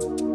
you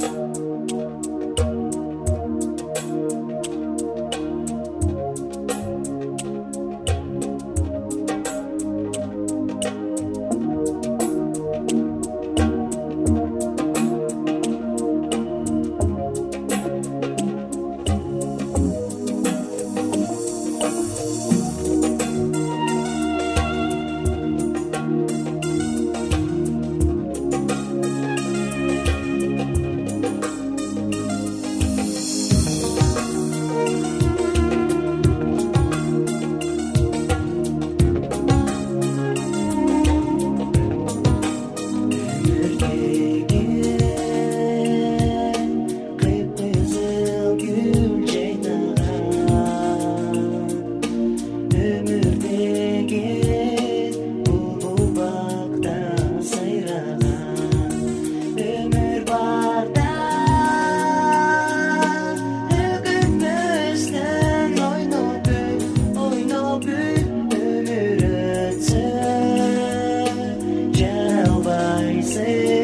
say